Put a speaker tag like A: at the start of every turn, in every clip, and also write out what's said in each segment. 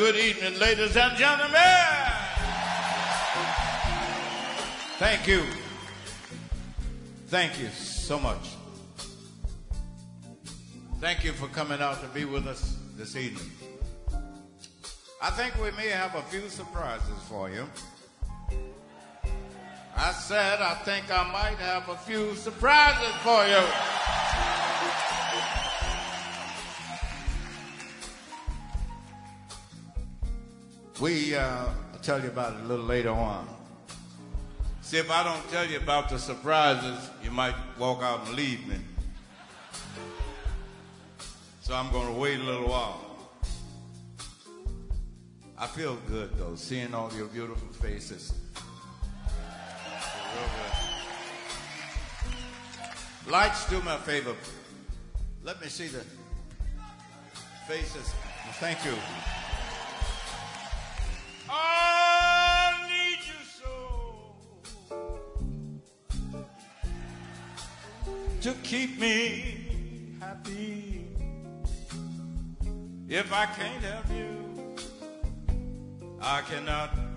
A: good evening, ladies and gentlemen. Thank you. Thank you so much. Thank you for coming out to be with us this evening. I think we may have a few surprises for you. I said I think I might have a few surprises for you. We, uh, I'll tell you about it a little later on. See, if I don't tell you about the surprises, you might walk out and leave me. So I'm going to wait a little while. I feel good, though, seeing all your beautiful faces. Lights, do me a favor. Let me see the faces. Thank you. To keep me happy. If I can't help you, I cannot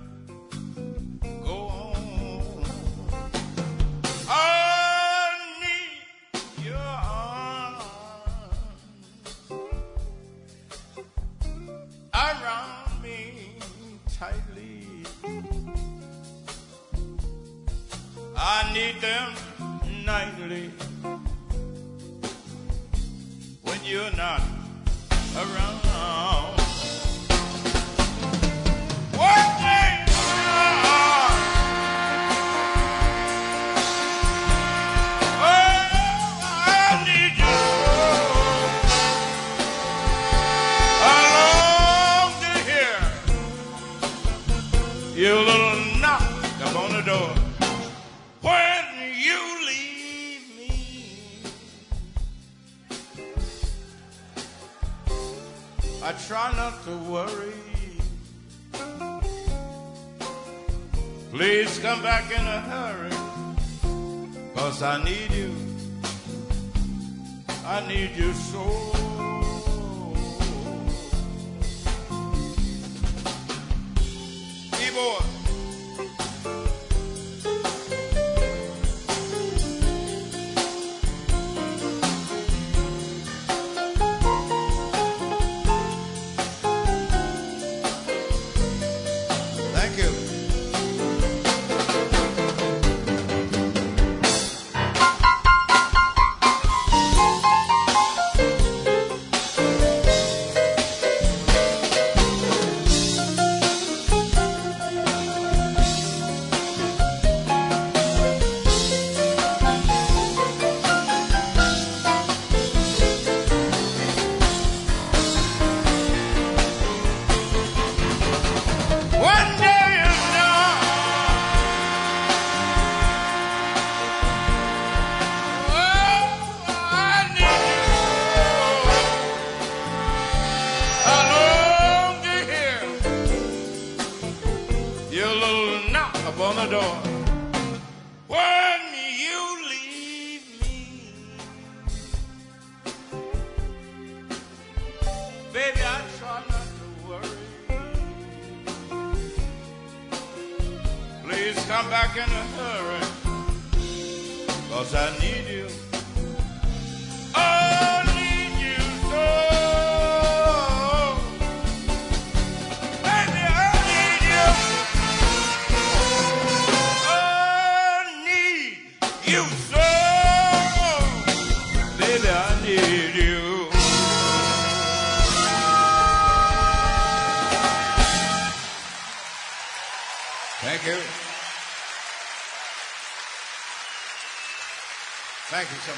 A: Thank you so.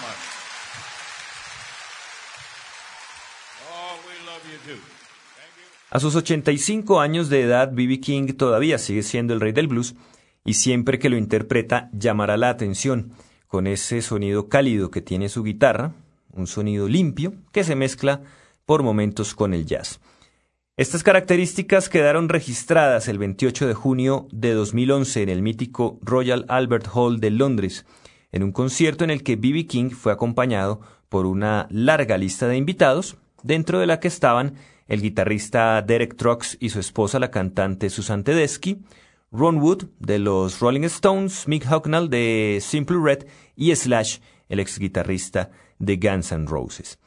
A: Oh, we love you too.
B: A sus 85 años de edad, B.B. King todavía sigue siendo el rey del blues y siempre que lo interpreta llamará la atención con ese sonido cálido que tiene su guitarra, un sonido limpio que se mezcla por momentos con el jazz. Estas características quedaron registradas el 28 de junio de 2011 en el mítico Royal Albert Hall de Londres, en un concierto en el que B.B. King fue acompañado por una larga lista de invitados, dentro de la que estaban el guitarrista Derek Trucks y su esposa, la cantante Susan Tedeschi, Ron Wood de los Rolling Stones, Mick Hucknall de Simple Red y Slash, el ex guitarrista de Guns N' Roses.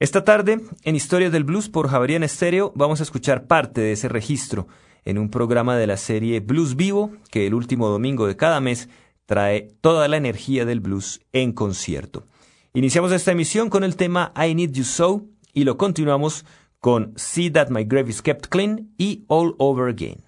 B: Esta tarde, en Historias del Blues por Javerian Estéreo, vamos a escuchar parte de ese registro en un programa de la serie Blues Vivo, que el último domingo de cada mes trae toda la energía del blues en concierto. Iniciamos esta emisión con el tema I Need You So y lo continuamos con See That My Grave Is Kept Clean y All Over Again.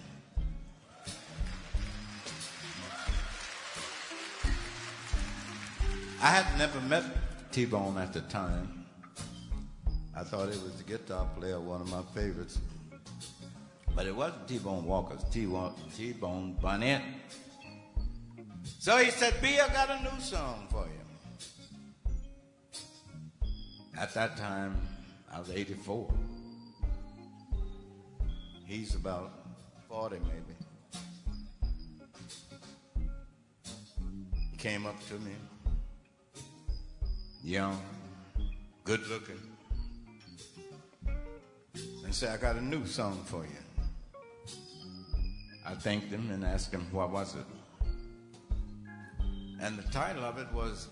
A: I had never met T Bone at the time. I thought he was the guitar player, one of my favorites. But it wasn't T-Bone Walker, T-Bone Burnett. So he said, B, I got a new song for you. At that time, I was 84. He's about 40 maybe. He came up to me, young, good looking, and said, I got a new song for you. I thanked him and asked him what was it. And the title of it was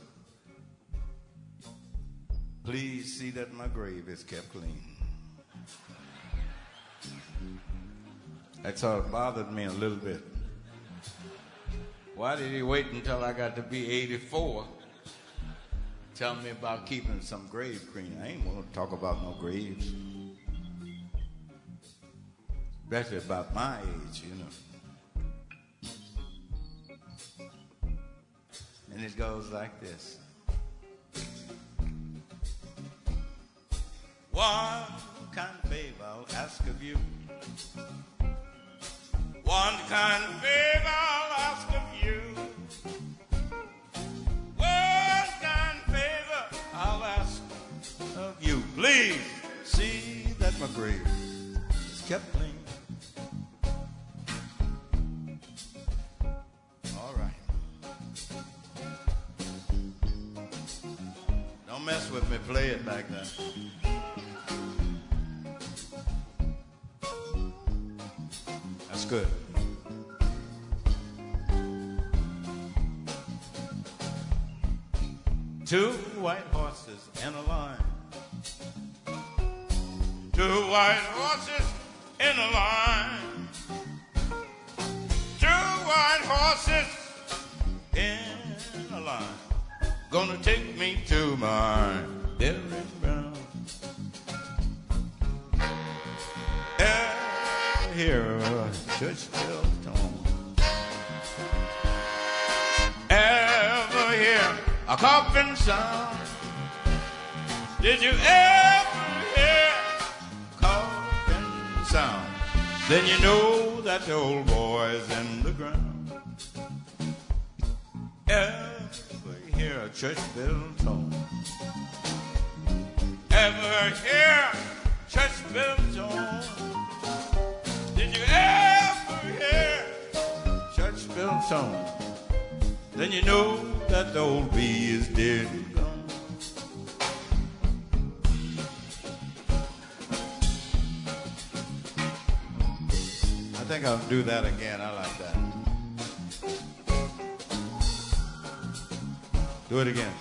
A: Please see that my grave is kept clean. That sort of bothered me a little bit. Why did he wait until I got to be 84? Tell me about keeping some grave clean. I ain't want to talk about no graves especially about my age, you know. And it goes like this. One kind of favor I'll ask of you. One kind of favor my grave is kept clean. All right. Don't mess with me, play it back. That's good. Two Two white horses in a line. Two white horses in a line gonna take me to my Derek Brown. Ever hear a church bell tone? Ever hear a coffin sound? Did you ever Then you know that the old boy's in the ground. Ever hear a church bell tone? Ever hear church bell tone? Did you ever hear church bell tone? Then you know that the old bee is dead think I'll do that again. I like that. Do it again.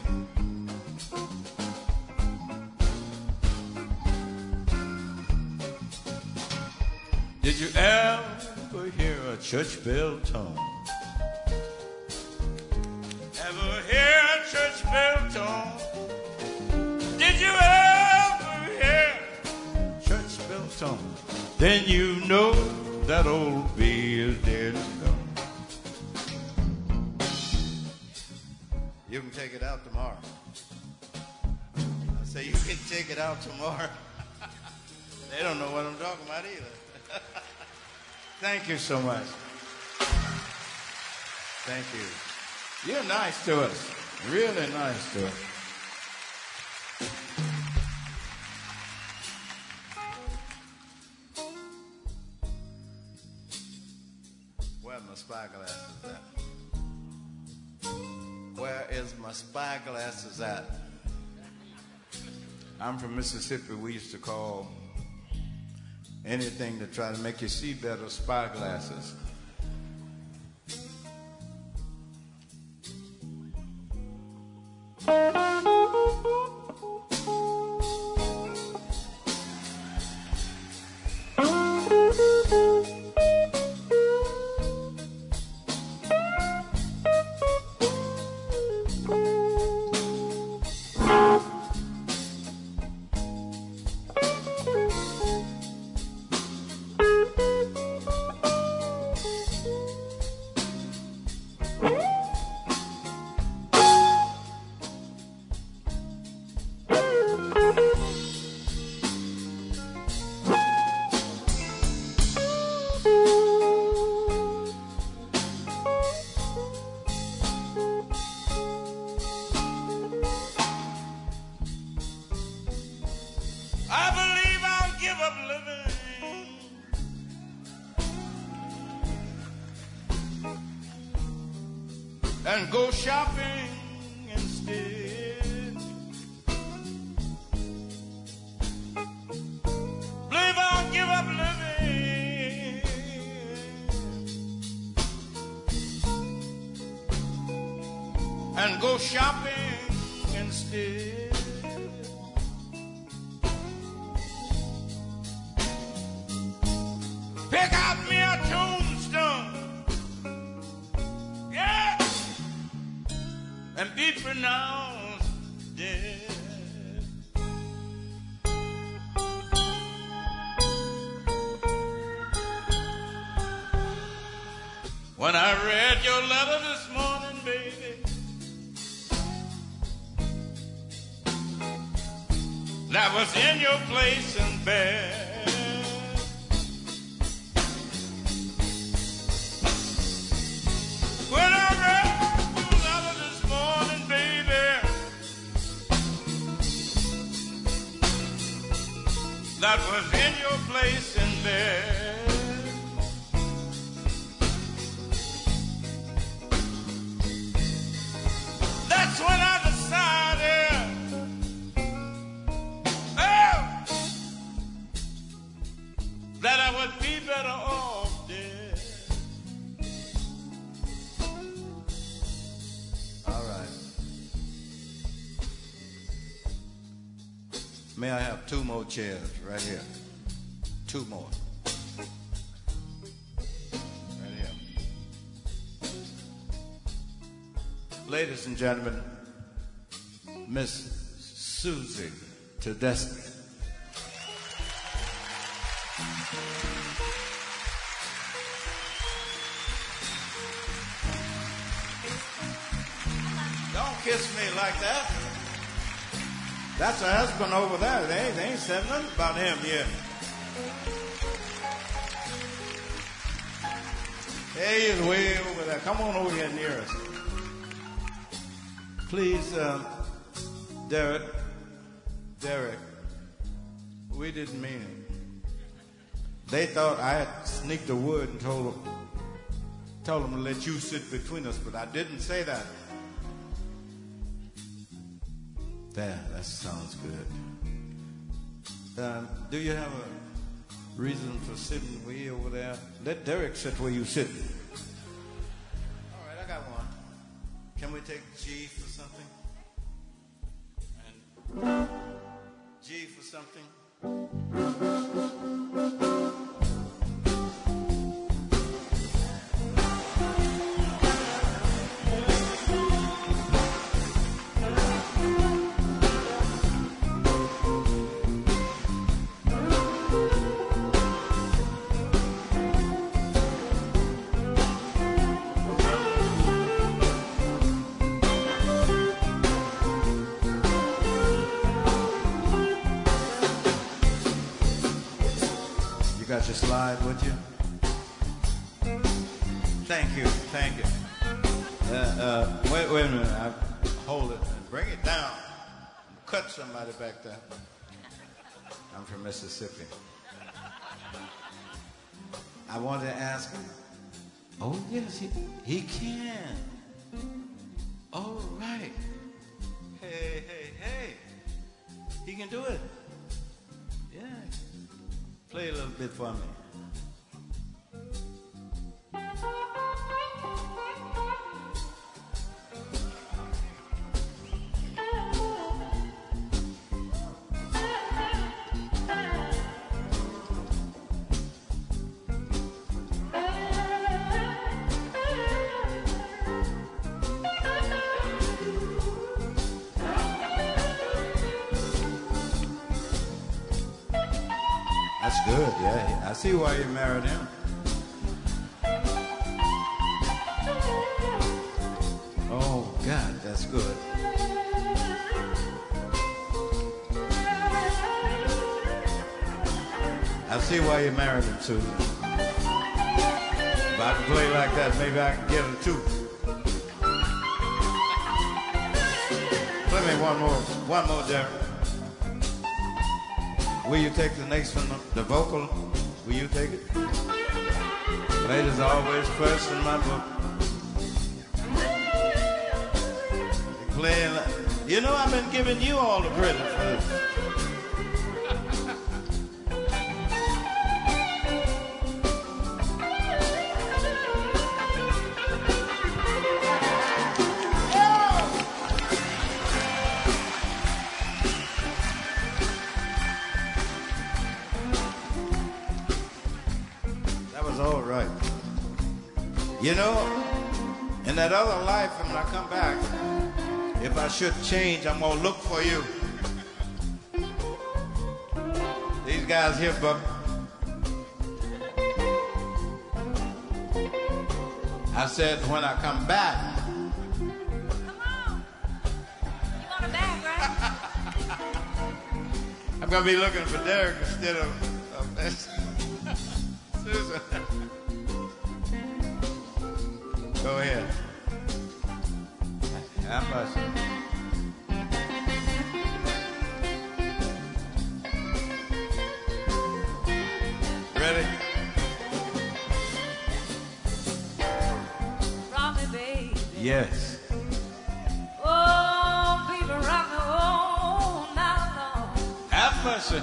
A: Did you ever hear a church bell tone? Ever hear a church bell tone? Did you ever hear a church bell tone? Then you know that old bee is dead and gone. You can take it out tomorrow. I say you can take it out tomorrow. they don't know what I'm talking about either. Thank you so much. Thank you. You're nice to us. Really nice to us. I'm from Mississippi. We used to call anything to try to make you see better spyglasses. That was in your place in bed. When I read your letter this morning, baby, that was in your place in bed. Chairs right here? Two more. Right here. Ladies and gentlemen, Miss Susie Tedeschi. That's her husband over there. They, ain't- they ain't said nothing about him yet. He is way over there. Come on over here near us. Please, um, Derek. Derek. We didn't mean it. They thought I had sneaked a word and told them, told them to let you sit between us, but I didn't say that. There, that sounds good. Um, do you have a reason for sitting way over there? Let Derek sit where you sit. All right, I got one. Can we take G for something? And G for something? Slide with you? Thank you, thank you. Uh, uh, wait, wait a minute. I hold it and bring it down. Cut somebody back there. I'm from Mississippi. I wanted to ask him. Oh yes, he he can. All right. Hey, hey, hey. He can do it. Yeah. Play a little bit for me. Good, yeah. I see why you married him. Oh, God, that's good. I see why you married him, Susan. If I can play like that, maybe I can get him too. Play me one more, one more, Derek. Will you take the next one, the vocal? Will you take it? Ladies always first in my book. You you know I've been giving you all the credit for this. Should change, I'm gonna look for you. These guys here, Buck. I said when I come back,
C: Come on. You want a bag, right?
A: I'm gonna be looking for Derek instead of, of Susan. Go ahead. How much? Yes.
C: Oh, baby, rock me all night long.
A: Have mercy.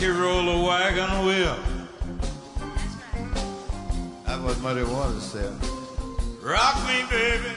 C: You
A: roll a wagon wheel.
C: That's right.
A: That's what Muddy Waters said. Rock me, baby,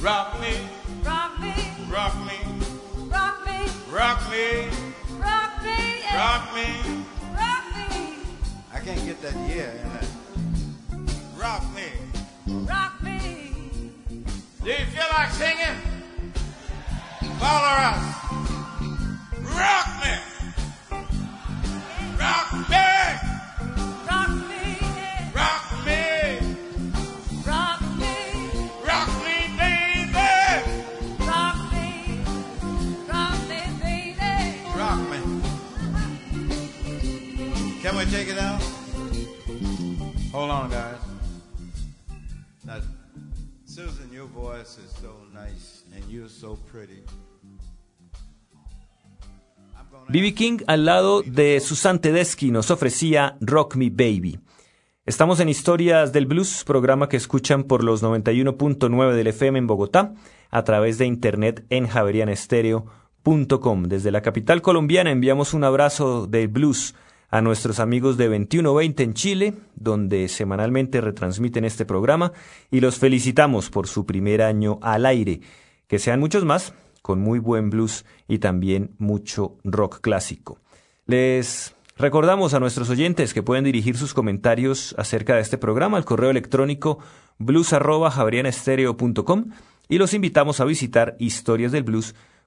A: rock me,
C: Rock me.
A: rock me,
C: Rock me.
A: rock me,
C: Rock me.
A: rock me.
C: Rock me.
A: I can't get that yeah in it. Rock me.
C: rock me.
A: Do you feel like singing? Follow us. Rock me. Take it out? Hold on, guys. Now, Susan, your voice is so nice and you're so pretty.
B: B.B. King al lado de Susan Tedeschi nos ofrecía Rock Me Baby. Estamos en Historias del Blues, programa que escuchan por los 91.9 del FM en Bogotá, a través de internet en javerianestereo.com. Desde la capital colombiana enviamos un abrazo del blues a nuestros amigos de 2120 en Chile, donde semanalmente retransmiten este programa, y los felicitamos por su primer año al aire. Que sean muchos más, con muy buen blues y también mucho rock clásico. Les recordamos a nuestros oyentes que pueden dirigir sus comentarios acerca de este programa al correo electrónico blues@javerianestereo.com y los invitamos a visitar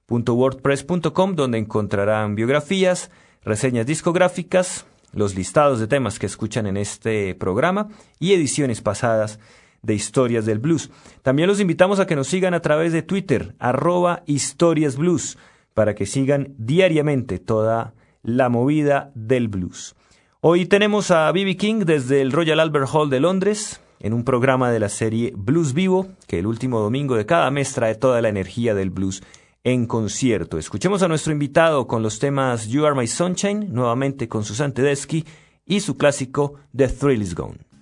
B: historiasdelblues.wordpress.com donde encontrarán biografías, reseñas discográficas, los listados de temas que escuchan en este programa y ediciones pasadas de Historias del Blues. También los invitamos a que nos sigan a través de Twitter, arroba Historias Blues, para que sigan diariamente toda la movida del blues. Hoy tenemos a B.B. King desde el Royal Albert Hall de Londres, en un programa de la serie Blues Vivo, que el último domingo de cada mes trae toda la energía del blues en concierto. Escuchemos a nuestro invitado con los temas You Are My Sunshine, nuevamente con Susan Tedeschi, y su clásico The Thrill Is Gone.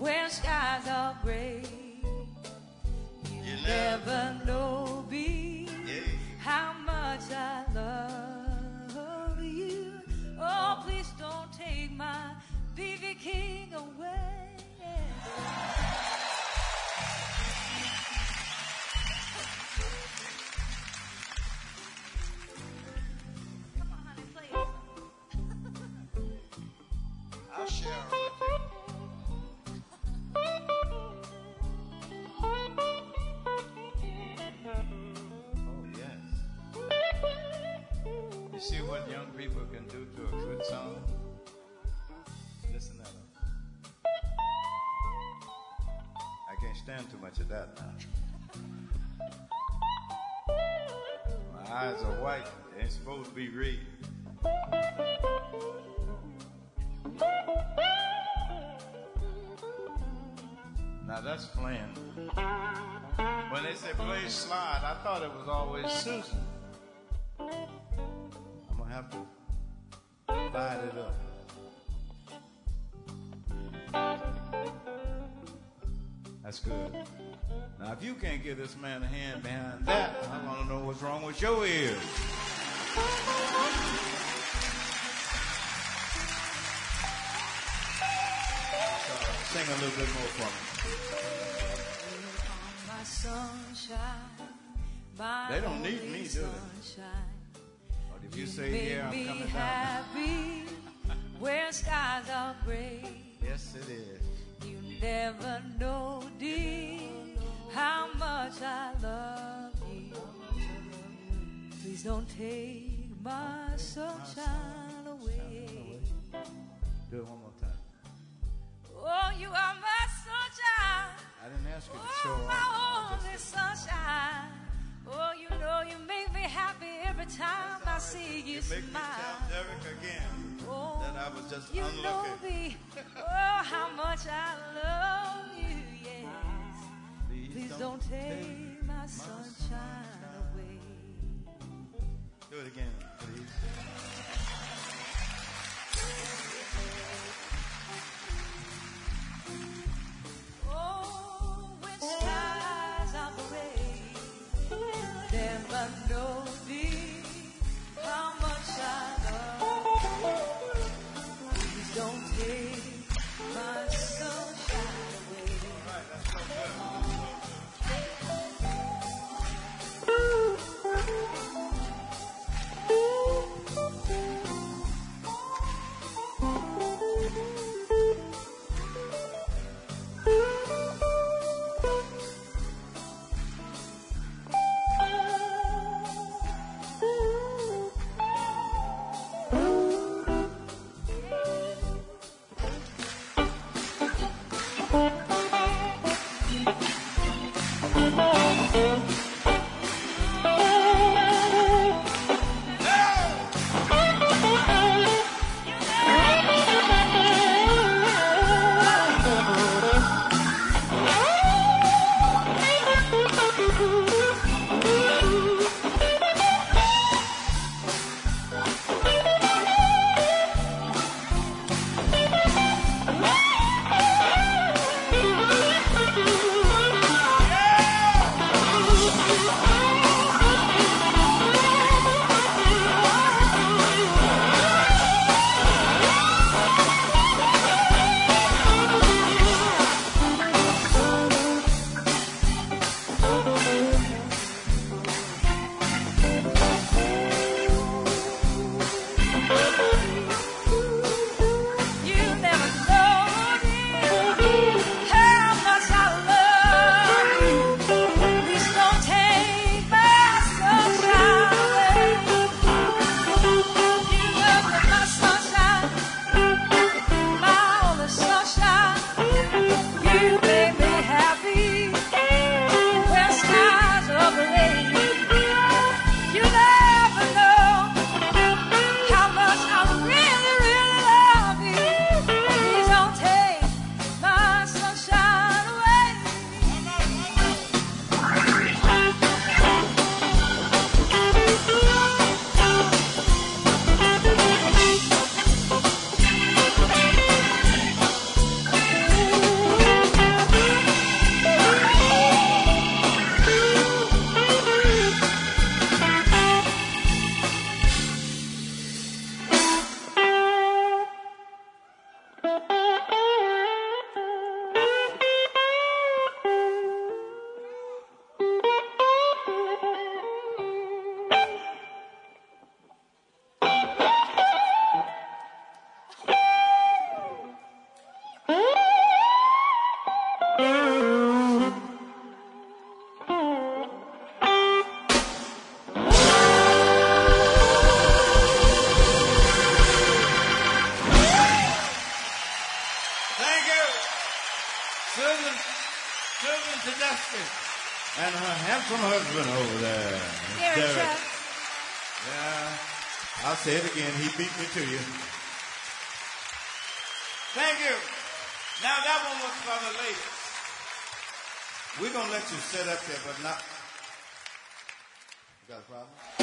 A: where skies are gray. You, never know me how much I love you. Oh, please don't take my BB King away. You see what young
C: people can do to a good song? Listen to them.
A: I can't stand too much of that now. My eyes are white. They ain't supposed to be red. Now that's playing. When they said play slide, I thought it was always Susan. I'm gonna have to light it up. That's good. Now, if you can't give this man a hand behind that, I want to know what's wrong with your ears. So, sing a little bit more for
C: me.
A: They don't need me, do they?
C: Sunshine.
A: me. But if you say,
C: Make
A: yeah, I'm coming
C: happy where skies are gray.
A: Yes, it is.
C: You never know, dear, how much I love you. Please don't take my sunshine away.
A: Do it one more time.
C: Oh, you are my sunshine.
A: I didn't ask you to oh, show
C: Oh, my only sunshine. Oh, you know you make me happy every time I see you
A: You make me
C: smile.
A: tell Derek again
C: Oh,
A: that I was just
C: you know
A: unlucky.
C: me. Oh, how much I love you, yes. Please don't take my sunshine away.
A: Do it again, please. And her handsome husband over there. Derek.
C: Derek.
A: Yeah. I'll say it again. He beat me to you. Thank you. Now that one was for the ladies. We're going to let you sit up there, but not. You got a problem?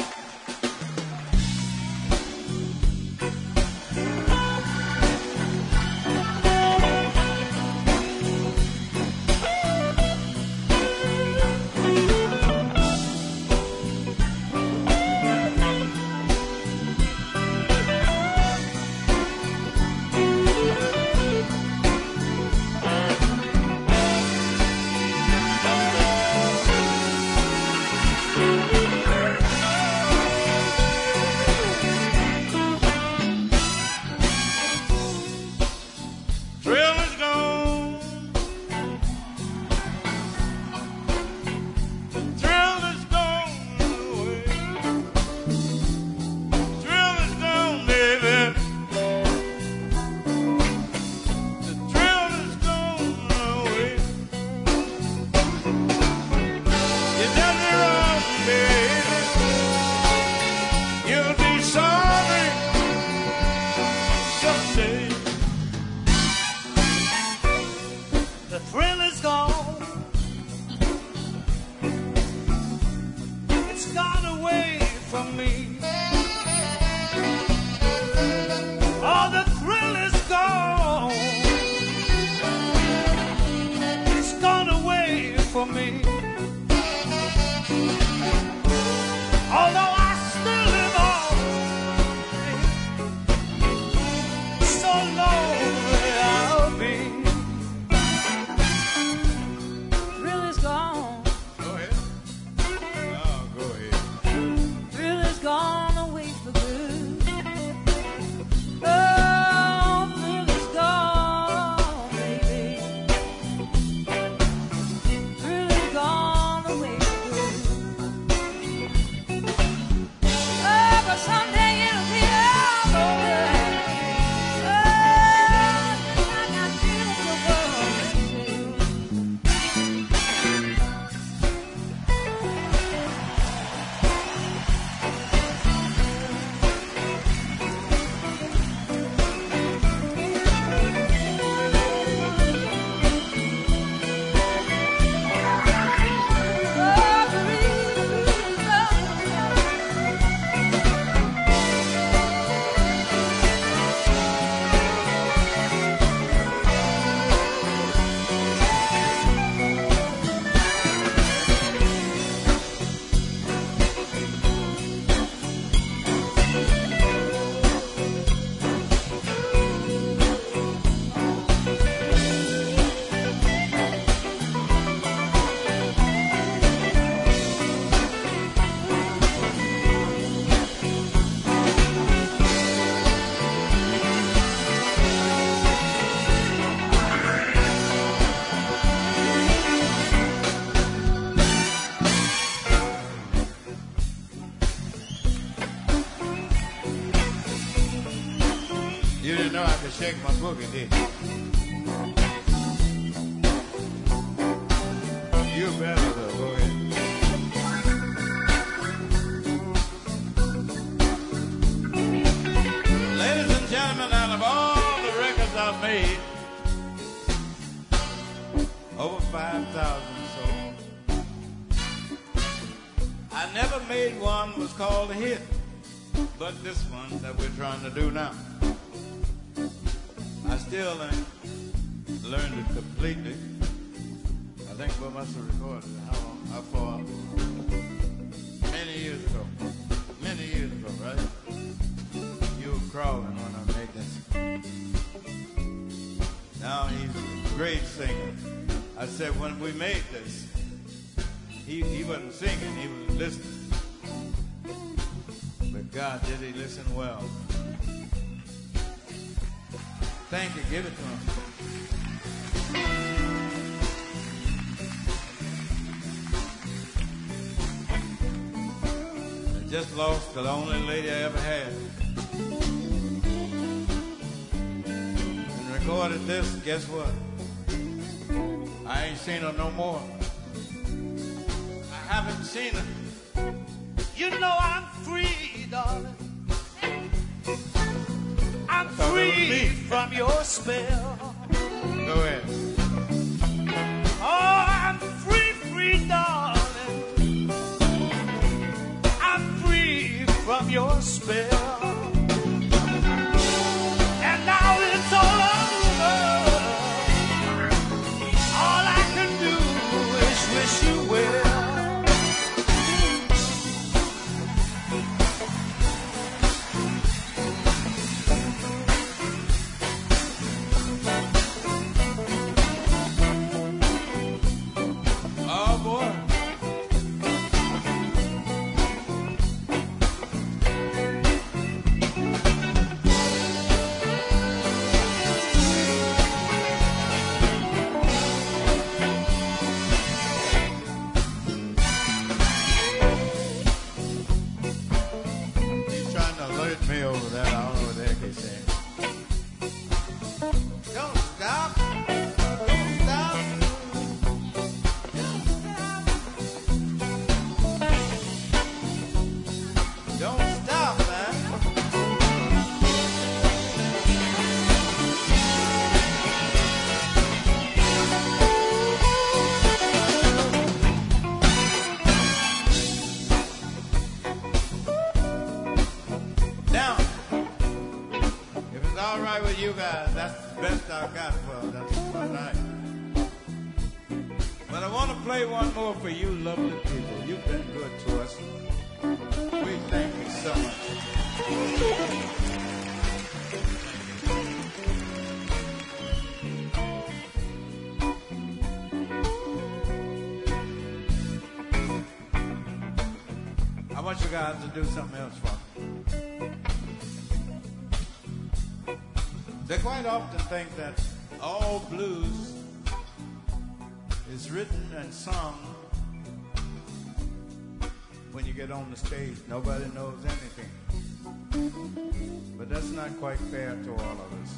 A: me. Tem que uma vender. wasn't singing, he was listening. But God, did he listen well? Thank you. Give it to him. I just lost the only lady I ever had. And recorded this, guess what? I ain't seen her no more. I haven't seen her.
D: You know I'm free, darling. I'm free from your spell.
A: Go ahead.
D: Oh, I'm free, free, darling. I
A: want you guys to do something else for me. They quite often think that all blues is written and sung when you get on the stage. Nobody knows anything. But that's not quite fair to all of us.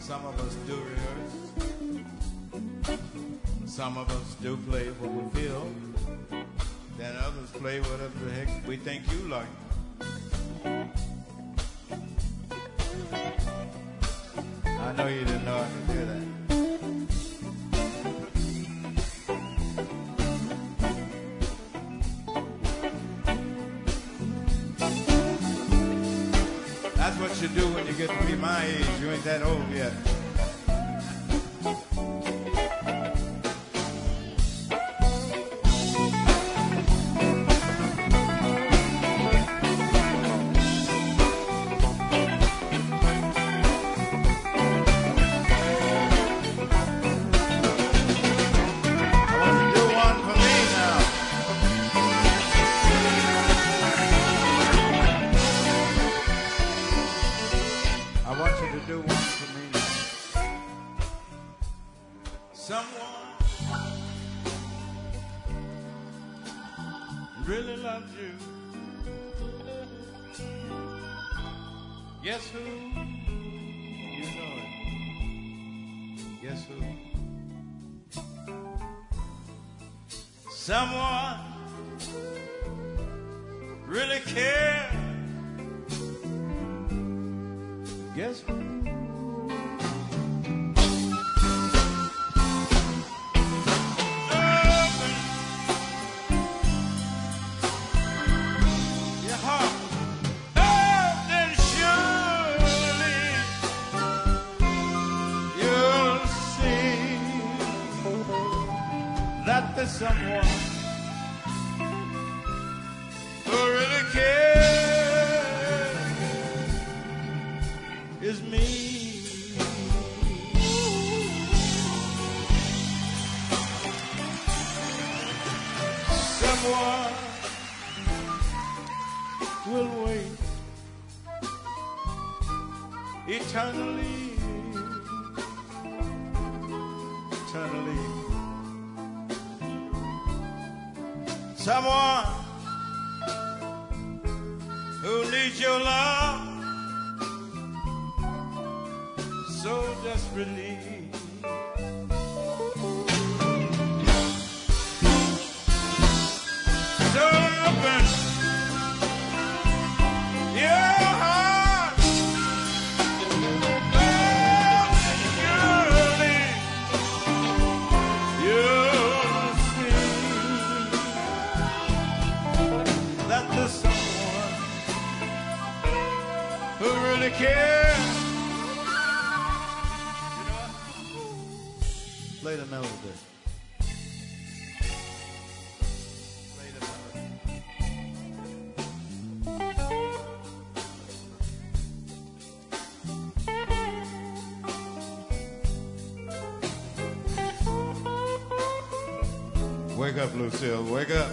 A: Some of us do rehearse. Some of us do play what we feel. Then others play whatever the heck we think you like. I know you didn't know that old Guess who? You know it. Guess who? Someone really cares. Guess who? Someone care. You know what? Play the melody. Play the melody. Wake up, Lucille. Wake up.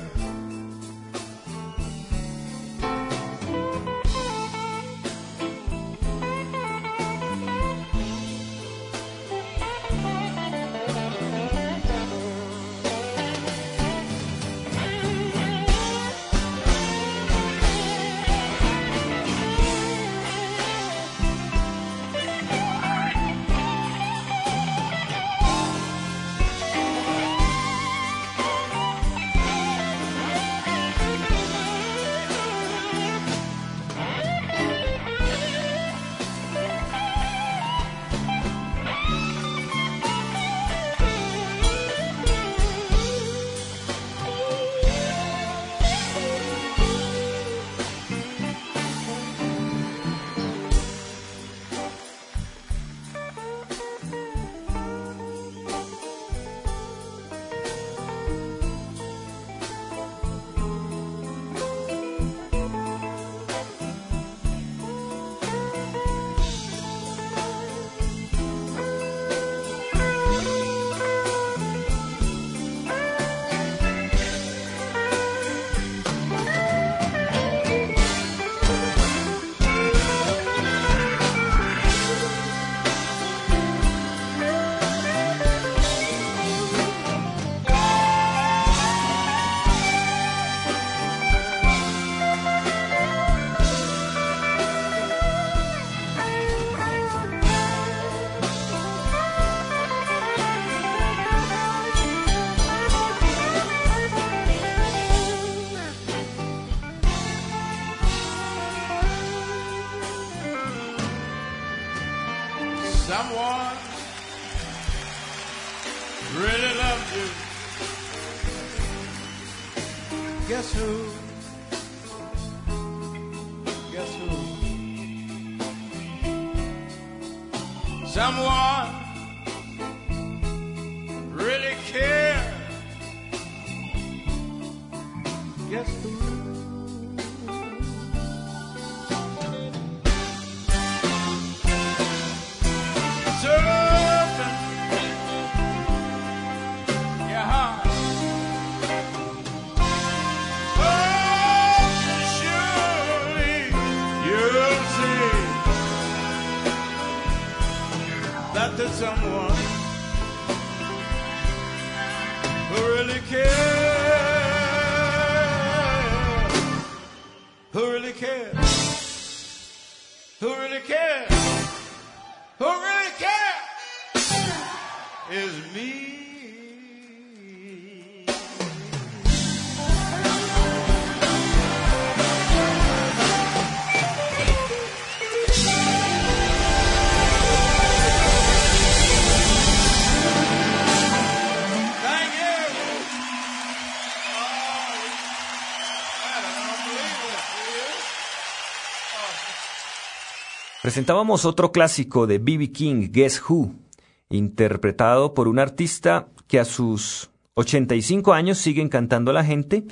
B: Presentábamos otro clásico de B.B. King, Guess Who, interpretado por un artista que a sus 85 años sigue encantando a la gente,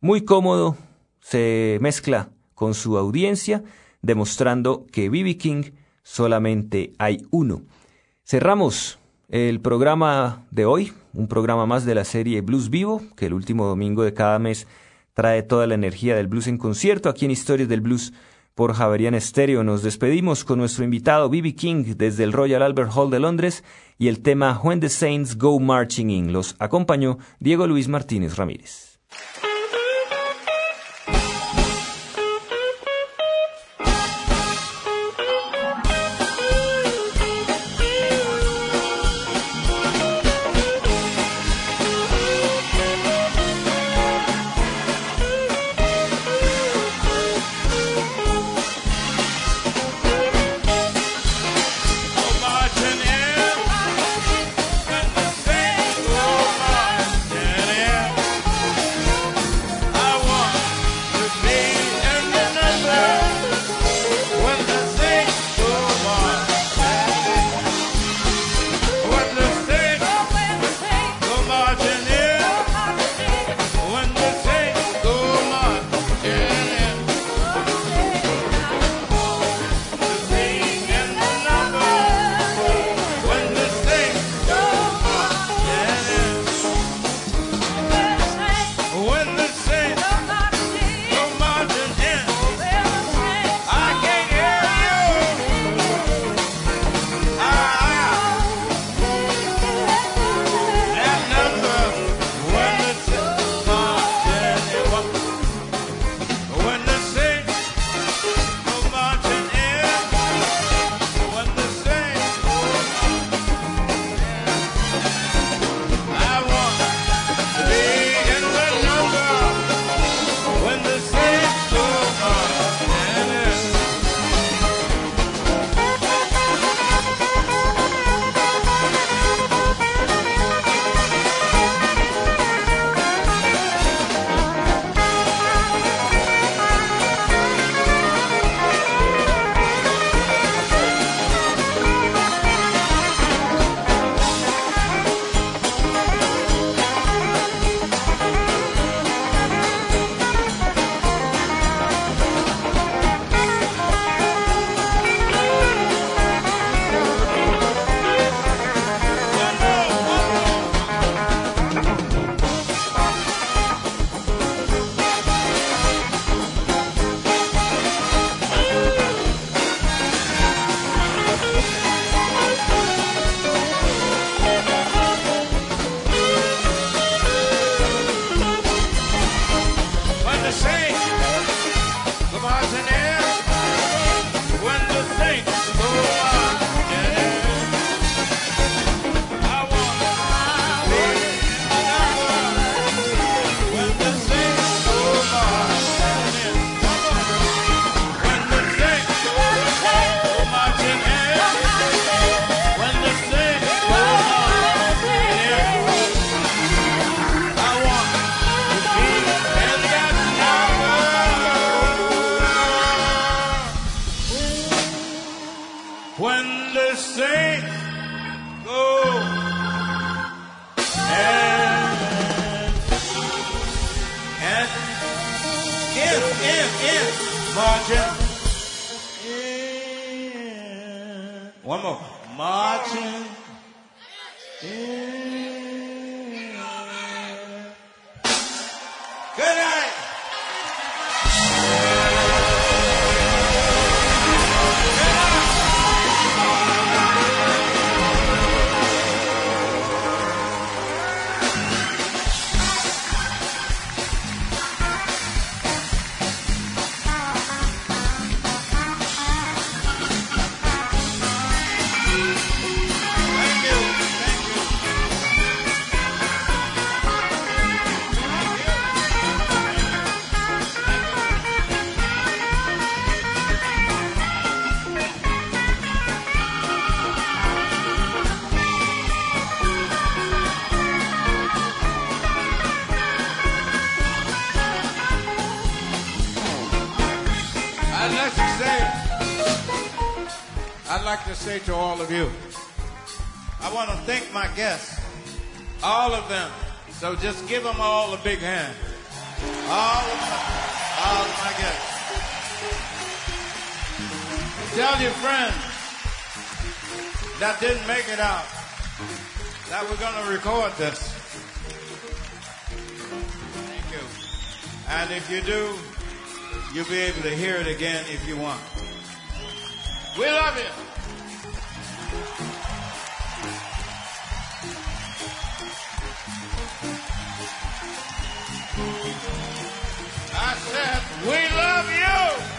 B: muy cómodo, se mezcla con su audiencia, demostrando que B.B. King solamente hay uno. Cerramos el programa de hoy, un programa más de la serie Blues Vivo, que el último domingo de cada mes trae toda la energía del blues en concierto aquí en Historias del Blues por Javerian Estéreo. Nos despedimos con nuestro invitado B.B. King desde el Royal Albert Hall de Londres y el tema When the Saints Go Marching In. Los acompañó Diego Luis Martínez Ramírez.
A: Like to say to all of you, I want to thank my guests, all of them. So just give them all a big hand. All of them, all of my guests. Tell your friends that didn't make it out that we're going to record this. Thank you. And if you do, you'll be able to hear it again if you want. We love you. We love you.